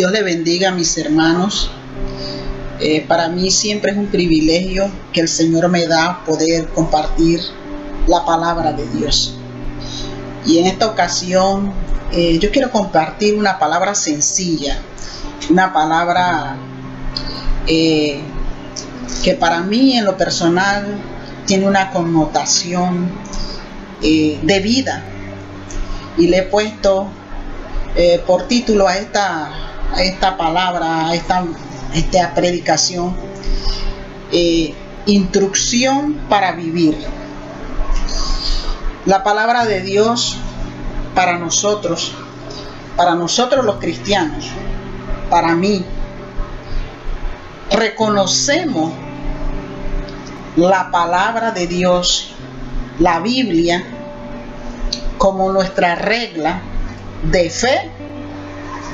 Dios le bendiga a mis hermanos. Eh, para mí siempre es un privilegio que el Señor me da poder compartir la palabra de Dios. Y en esta ocasión eh, yo quiero compartir una palabra sencilla, una palabra eh, que para mí en lo personal tiene una connotación de vida. Y le he puesto por título a esta esta palabra, esta, esta predicación, eh, instrucción para vivir. La palabra de Dios para nosotros, para nosotros los cristianos, para mí, reconocemos la palabra de Dios, la Biblia, como nuestra regla de fe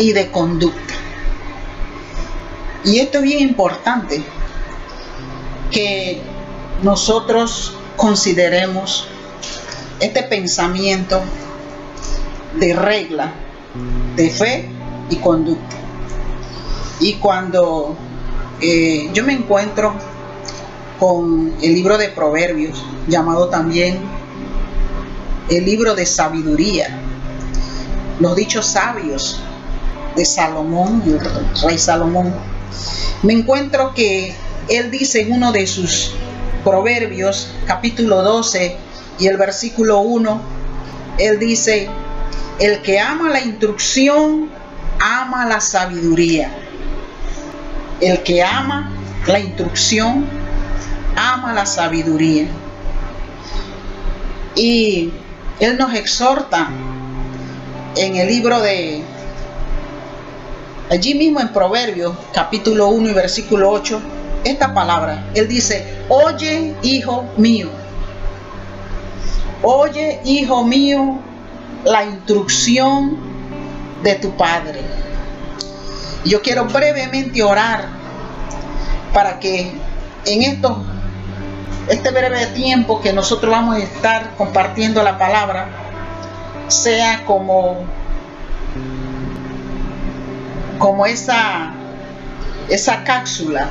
y de conducta. Y esto es bien importante, que nosotros consideremos este pensamiento de regla, de fe y conducta. Y cuando eh, yo me encuentro con el libro de Proverbios, llamado también el libro de sabiduría, los dichos sabios de Salomón, el rey Salomón, me encuentro que él dice en uno de sus proverbios, capítulo 12 y el versículo 1, él dice, el que ama la instrucción, ama la sabiduría. El que ama la instrucción, ama la sabiduría. Y él nos exhorta en el libro de allí mismo en Proverbios capítulo 1 y versículo 8, esta palabra. Él dice, oye hijo mío, oye hijo mío la instrucción de tu padre. Yo quiero brevemente orar para que en esto, este breve tiempo que nosotros vamos a estar compartiendo la palabra, sea como como esa, esa cápsula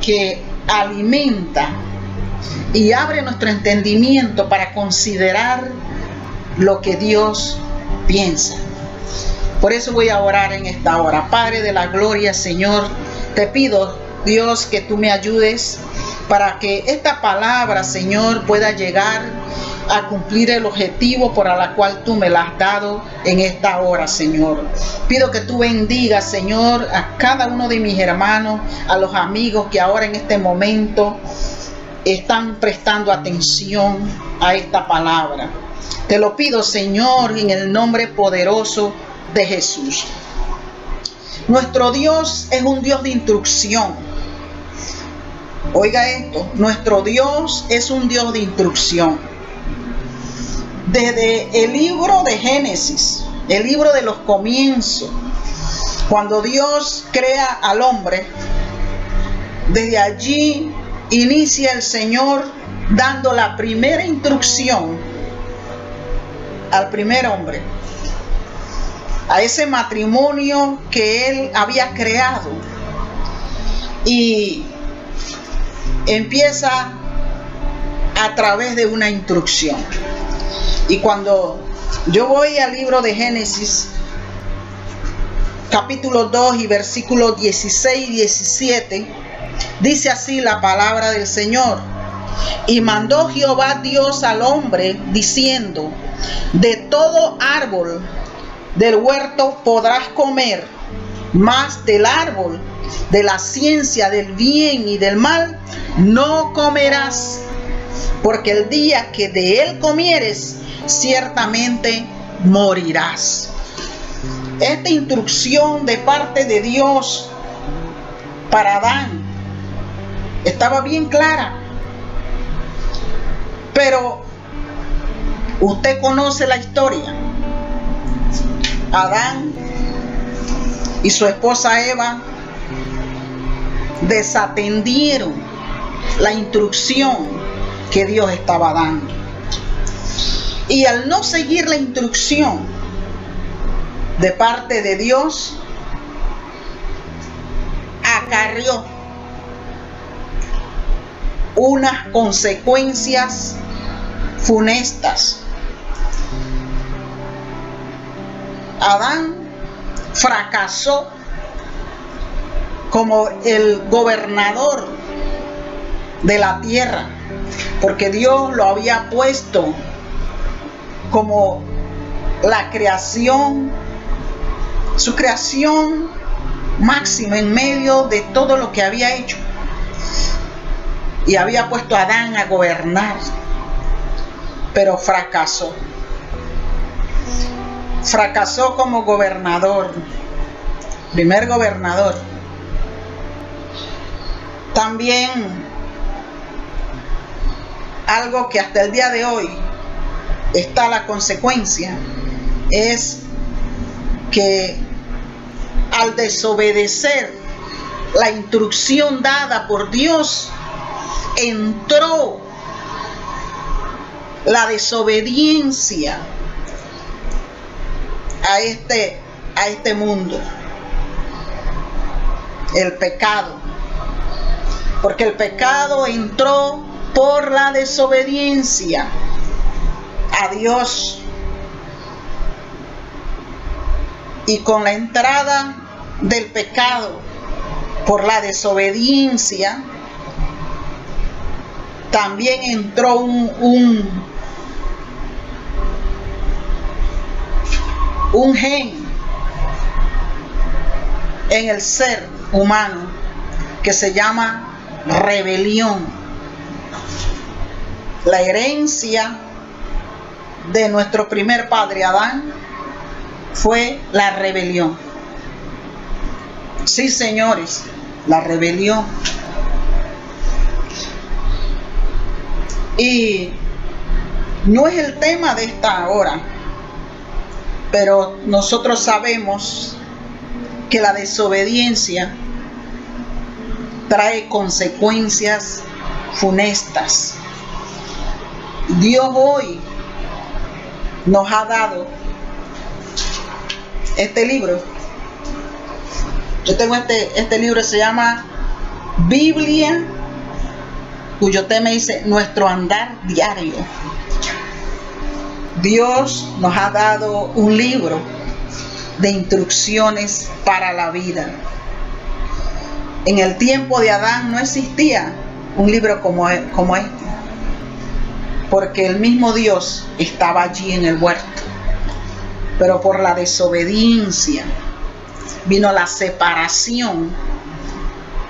que alimenta y abre nuestro entendimiento para considerar lo que Dios piensa. Por eso voy a orar en esta hora. Padre de la gloria, Señor, te pido, Dios, que tú me ayudes para que esta palabra, Señor, pueda llegar a cumplir el objetivo por la cual tú me la has dado en esta hora, Señor. Pido que tú bendigas, Señor, a cada uno de mis hermanos, a los amigos que ahora en este momento están prestando atención a esta palabra. Te lo pido, Señor, en el nombre poderoso de Jesús. Nuestro Dios es un Dios de instrucción. Oiga esto, nuestro Dios es un Dios de instrucción desde el libro de Génesis, el libro de los comienzos, cuando Dios crea al hombre, desde allí inicia el Señor dando la primera instrucción al primer hombre, a ese matrimonio que él había creado. Y empieza a través de una instrucción. Y cuando yo voy al libro de Génesis, capítulo 2 y versículos 16 y 17, dice así la palabra del Señor. Y mandó Jehová Dios al hombre diciendo, de todo árbol del huerto podrás comer, mas del árbol de la ciencia del bien y del mal no comerás, porque el día que de él comieres, ciertamente morirás. Esta instrucción de parte de Dios para Adán estaba bien clara. Pero usted conoce la historia. Adán y su esposa Eva desatendieron la instrucción que Dios estaba dando. Y al no seguir la instrucción de parte de Dios, acarrió unas consecuencias funestas. Adán fracasó como el gobernador de la tierra, porque Dios lo había puesto como la creación, su creación máxima en medio de todo lo que había hecho. Y había puesto a Adán a gobernar, pero fracasó. Fracasó como gobernador, primer gobernador. También algo que hasta el día de hoy está la consecuencia es que al desobedecer la instrucción dada por Dios, entró la desobediencia a este, a este mundo. El pecado. Porque el pecado entró por la desobediencia a Dios. Y con la entrada del pecado por la desobediencia, también entró un, un, un gen en el ser humano que se llama rebelión. La herencia de nuestro primer padre Adán fue la rebelión. Sí, señores, la rebelión. Y no es el tema de esta hora, pero nosotros sabemos que la desobediencia trae consecuencias funestas. Dios hoy nos ha dado este libro. Yo tengo este, este libro, se llama Biblia, cuyo tema dice nuestro andar diario. Dios nos ha dado un libro de instrucciones para la vida. En el tiempo de Adán no existía un libro como, como este, porque el mismo Dios estaba allí en el huerto. Pero por la desobediencia vino la separación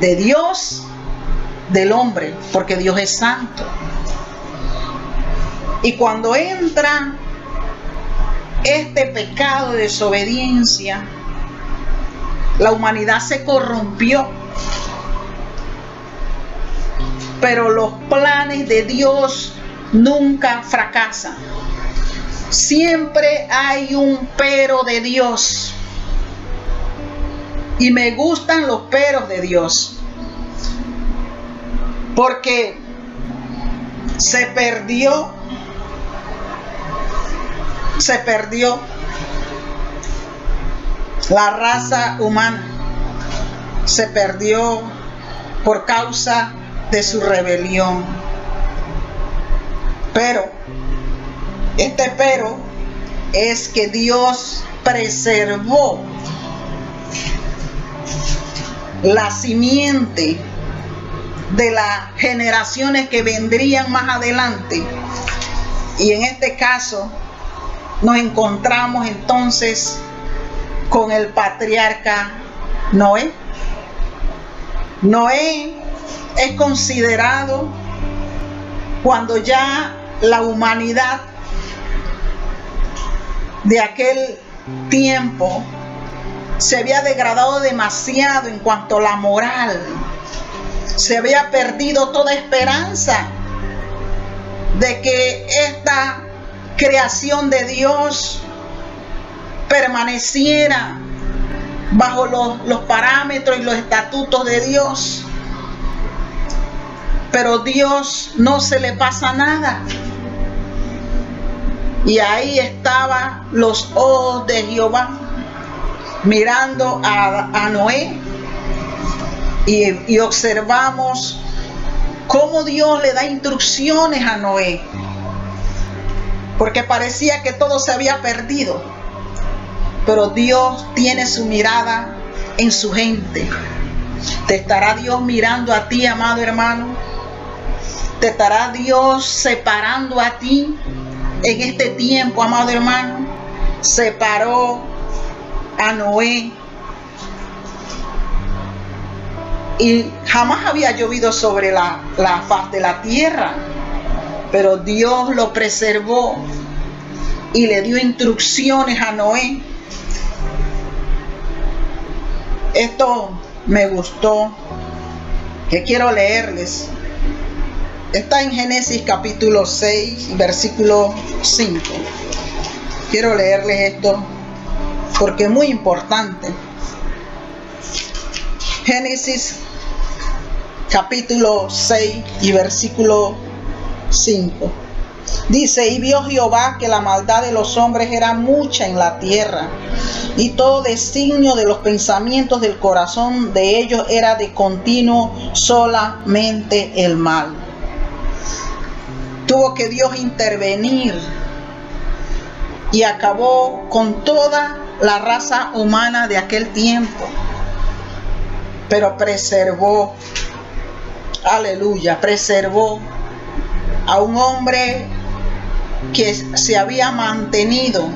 de Dios del hombre, porque Dios es santo. Y cuando entra este pecado de desobediencia, la humanidad se corrompió. Pero los planes de Dios nunca fracasan. Siempre hay un pero de Dios. Y me gustan los peros de Dios. Porque se perdió, se perdió la raza humana. Se perdió por causa de su rebelión. Pero, este pero es que Dios preservó la simiente de las generaciones que vendrían más adelante. Y en este caso nos encontramos entonces con el patriarca Noé. Noé es considerado cuando ya la humanidad de aquel tiempo se había degradado demasiado en cuanto a la moral. Se había perdido toda esperanza de que esta creación de Dios permaneciera bajo los, parámetros y los estatutos de Dios. Pero Dios no se le pasa nada. Y ahí estaban los ojos de Jehová mirando a, a Noé y, y observamos cómo Dios le da instrucciones a Noé, porque parecía que todo se había perdido, pero Dios tiene su mirada en su gente. ¿Te estará Dios mirando a ti, amado hermano? ¿Te estará Dios separando a ti en este tiempo, amado hermano? Separó a Noé y jamás había llovido sobre la, la faz de la tierra, pero Dios lo preservó y le dio instrucciones a Noé. Esto me gustó, que quiero leerles. Está en Génesis capítulo 6, versículo 5. Quiero leerles esto porque es muy importante. Génesis capítulo 6 y versículo 5. Dice, y vio Jehová que la maldad de los hombres era mucha en la tierra, y todo designio de los pensamientos del corazón de ellos era de continuo solamente el mal. Tuvo que Dios intervenir y acabó con toda la raza humana de aquel tiempo, pero preservó, aleluya, preservó a un hombre que se había mantenido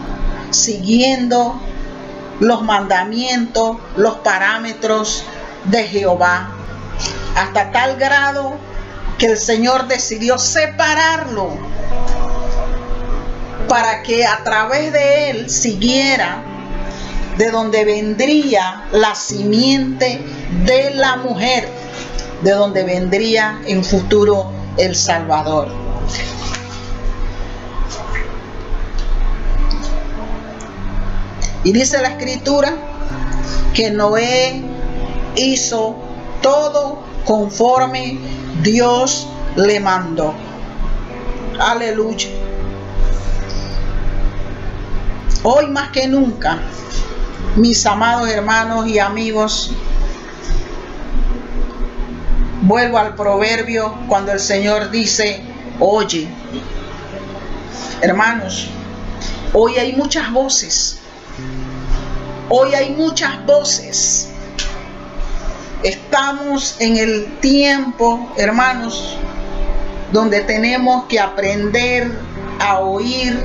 siguiendo los mandamientos, los parámetros de Jehová, hasta tal grado que el Señor decidió separarlo para que a través de él siguiera de donde vendría la simiente de la mujer, de donde vendría en futuro el Salvador. Y dice la escritura que Noé hizo todo conforme Dios le mandó. Aleluya. Hoy más que nunca, mis amados hermanos y amigos, vuelvo al proverbio cuando el Señor dice, oye, hermanos, hoy hay muchas voces Hoy hay muchas voces. Estamos en el tiempo, hermanos, donde tenemos que aprender a oír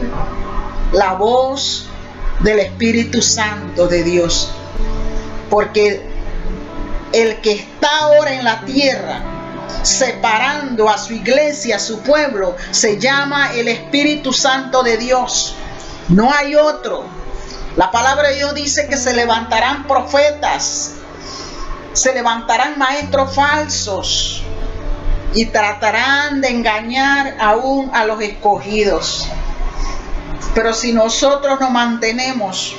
la voz del Espíritu Santo de Dios. Porque el que está ahora en la tierra, separando a su iglesia, a su pueblo, se llama el Espíritu Santo de Dios. No hay otro. La palabra de Dios dice que se levantarán profetas, se levantarán maestros falsos y tratarán de engañar aún a los escogidos. Pero si nosotros nos mantenemos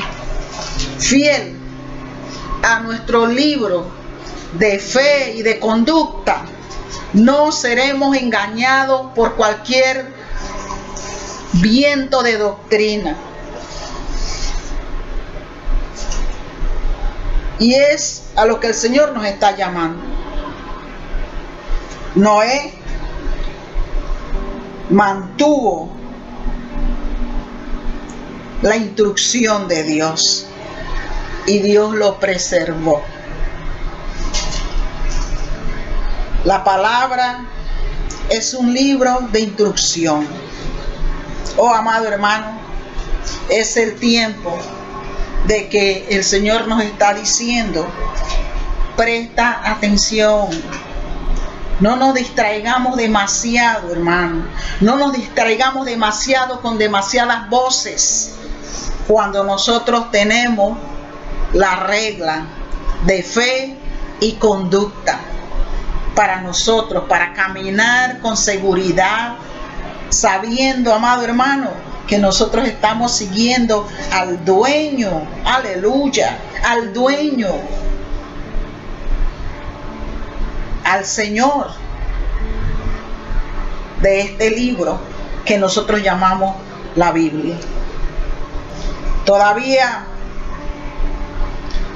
fiel a nuestro libro de fe y de conducta, no seremos engañados por cualquier viento de doctrina. Y es a lo que el Señor nos está llamando. Noé mantuvo la instrucción de Dios y Dios lo preservó. La palabra es un libro de instrucción. Oh amado hermano, es el tiempo de que el Señor nos está diciendo, presta atención. No nos distraigamos demasiado, hermano. No nos distraigamos demasiado con demasiadas voces. Cuando nosotros tenemos la regla de fe y conducta para nosotros, para caminar con seguridad, sabiendo, amado hermano, que nosotros estamos siguiendo al dueño, aleluya, al dueño, al Señor de este libro que nosotros llamamos la Biblia. Todavía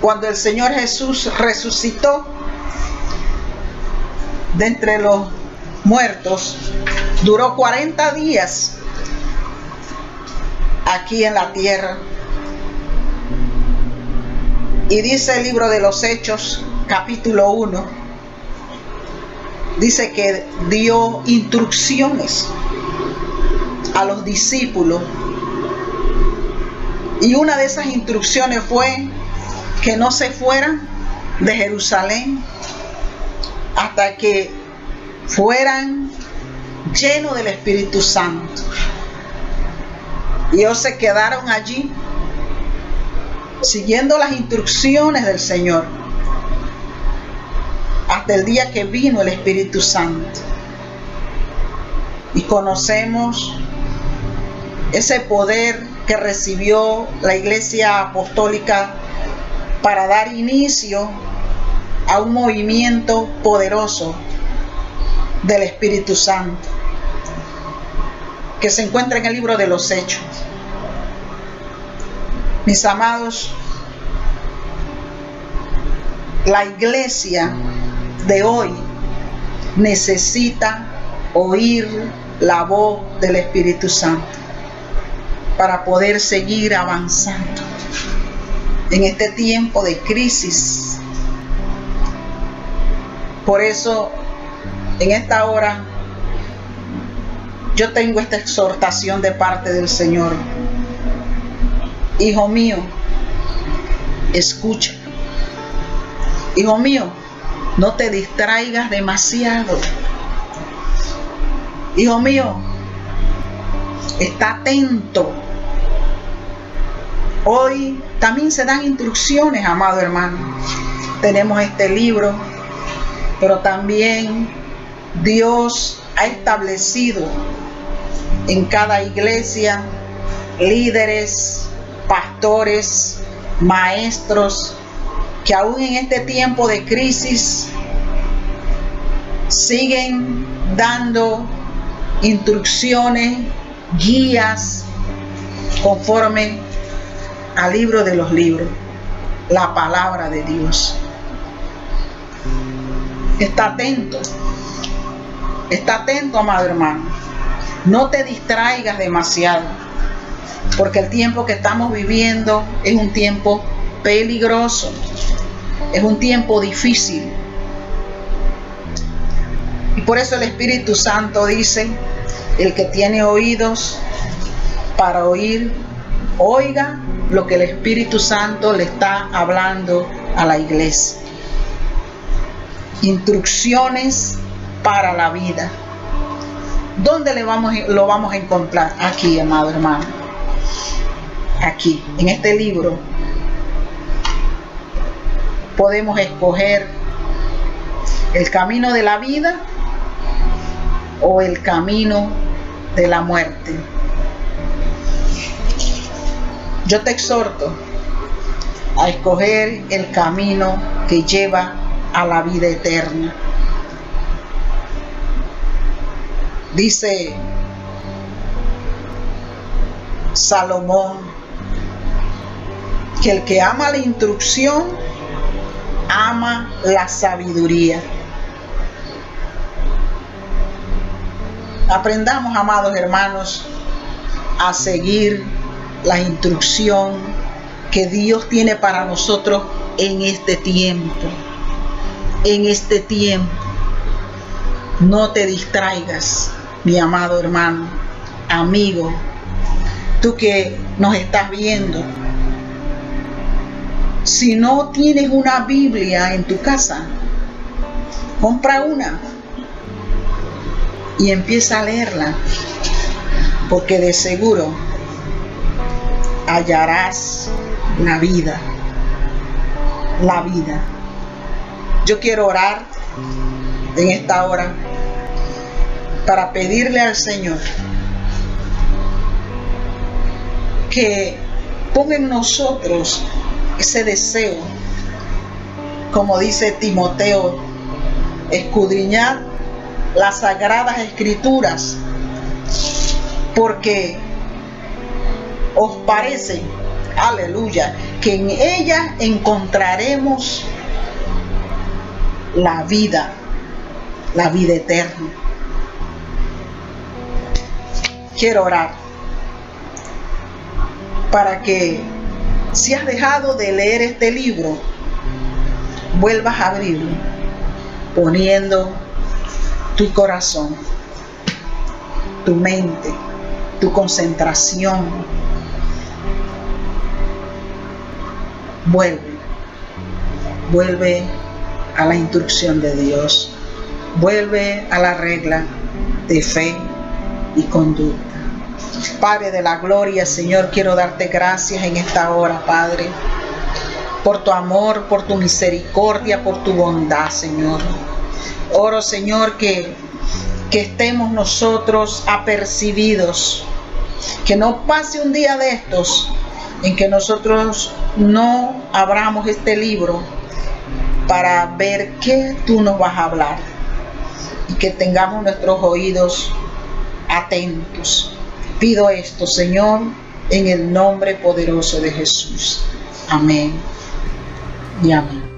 cuando el Señor Jesús resucitó, de entre los muertos, duró 40 días aquí en la tierra. Y dice el libro de los Hechos, capítulo 1, dice que dio instrucciones a los discípulos. Y una de esas instrucciones fue que no se fueran de Jerusalén hasta que fueran llenos del Espíritu Santo. Y ellos se quedaron allí siguiendo las instrucciones del Señor hasta el día que vino el Espíritu Santo. Y conocemos ese poder que recibió la Iglesia Apostólica para dar inicio a un movimiento poderoso del Espíritu Santo que se encuentra en el libro de los Hechos. Mis amados, la iglesia de hoy necesita oír la voz del Espíritu Santo para poder seguir avanzando en este tiempo de crisis. Por eso, en esta hora, yo tengo esta exhortación de parte del Señor Hijo mío, escucha. Hijo mío, no te distraigas demasiado. Hijo mío, está atento. Hoy también se dan instrucciones, amado hermano. Tenemos este libro, pero también Dios ha establecido en cada iglesia líderes, pastores, maestros, que aún en este tiempo de crisis siguen dando instrucciones, guías conforme al libro de los libros, la palabra de Dios. Está atento, está atento, amado hermano. No te distraigas demasiado porque el tiempo que estamos viviendo es un tiempo peligroso, es un tiempo difícil. Y por eso el Espíritu Santo dice, el que tiene oídos para oír, oiga lo que el Espíritu Santo le está hablando a la iglesia. Instrucciones para la vida. ¿Dónde le vamos, lo vamos a encontrar? Aquí, amado hermano aquí, en este libro, podemos escoger el camino de la vida o el camino de la muerte. Yo te exhorto a escoger el camino que lleva a la vida eterna. Dice Salomón que el que ama la instrucción, ama la sabiduría. Aprendamos, amados hermanos, a seguir la instrucción que Dios tiene para nosotros en este tiempo. En este tiempo. No te distraigas, mi amado hermano, amigo, tú que nos estás viendo, si no tienes una Biblia en tu casa, compra una y empieza a leerla, porque de seguro hallarás la vida, la vida. Yo quiero orar en esta hora para pedirle al Señor que ponga en nosotros ese deseo, como dice Timoteo, escudriñar las sagradas escrituras, porque os parece, aleluya, que en ella encontraremos la vida, la vida eterna. Quiero orar para que si has dejado de leer este libro, vuelvas a abrirlo, poniendo tu corazón, tu mente, tu concentración. Vuelve, vuelve a la instrucción de Dios, vuelve a la regla de fe y conducta. Padre de la gloria, Señor, quiero darte gracias en esta hora, Padre, por tu amor, por tu misericordia, por tu bondad, Señor. Oro, Señor, que, que estemos nosotros apercibidos, que no pase un día de estos en que nosotros no abramos este libro para ver qué tú nos vas a hablar y que tengamos nuestros oídos atentos. Pido esto, Señor, en el nombre poderoso de Jesús. Amén y amén.